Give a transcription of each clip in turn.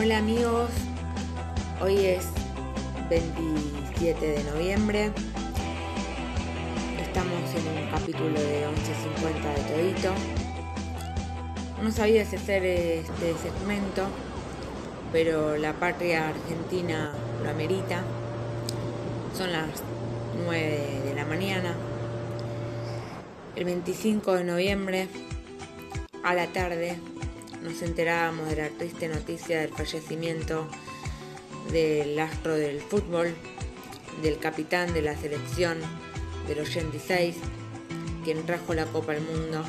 Hola amigos, hoy es 27 de noviembre, estamos en un capítulo de 11.50 de Todito. No sabía si hacer este segmento, pero la patria argentina lo amerita. Son las 9 de la mañana, el 25 de noviembre, a la tarde, nos enterábamos de la triste noticia del fallecimiento del astro del fútbol, del capitán de la selección del 86, quien trajo la Copa al Mundo,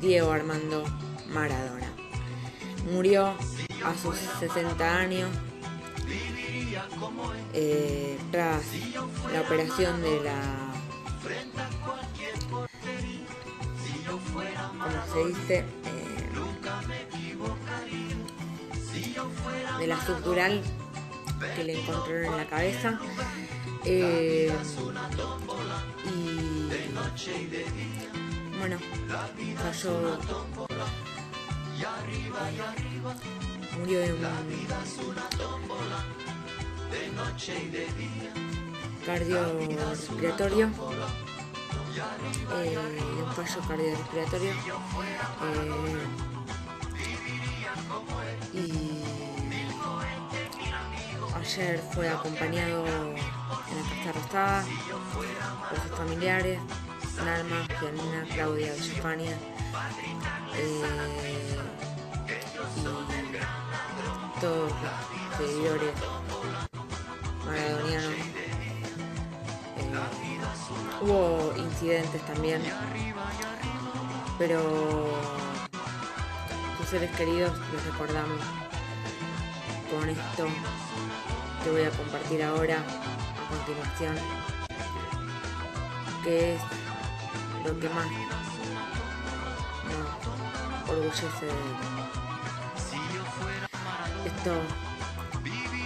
Diego Armando Maradona. Murió a sus 60 años eh, tras la operación de la como se dice de la subdural que le encontraron en la cabeza. Eh, y bueno, cayó. Murió de un cardiorrespiratorio. Eh, un fallo cardiorrespiratorio. Eh, y ayer fue acompañado en la Casa Rosada por sus familiares, Nalma, Gianina, Claudia, Villafania eh, y todos los seguidores maradonianos. Eh, hubo incidentes también, pero sus seres queridos los recordamos con esto que voy a compartir ahora a continuación, que es lo que más nos orgullece de él. Esto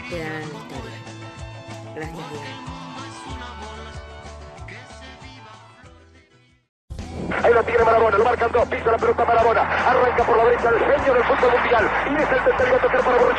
quedará en la historia. Gracias, Diego. Ahí lo tiene Marabona, lo marcan dos, pisa la pelota Marabona, arranca por la derecha el genio del fútbol mundial, y es el tercero a tocar para Borruchaga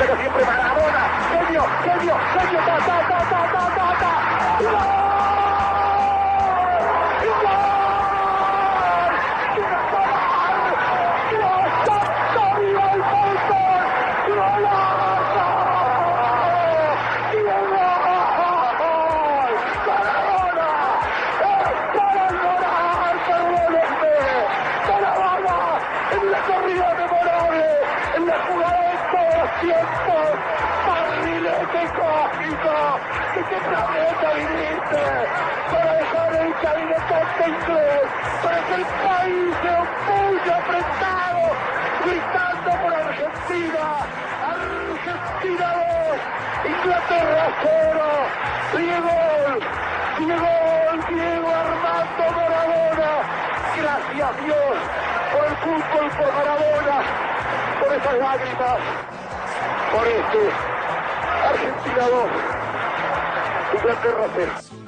para dejar el gabinete inglés, para que el país se opulle apretado, gritando por Argentina, Argentina 2, Inglaterra 0, Diego, Diego, Diego Armando Maradona, gracias Dios por el fútbol, por Maradona, por esas lágrimas, por este Argentina 2, Inglaterra 0.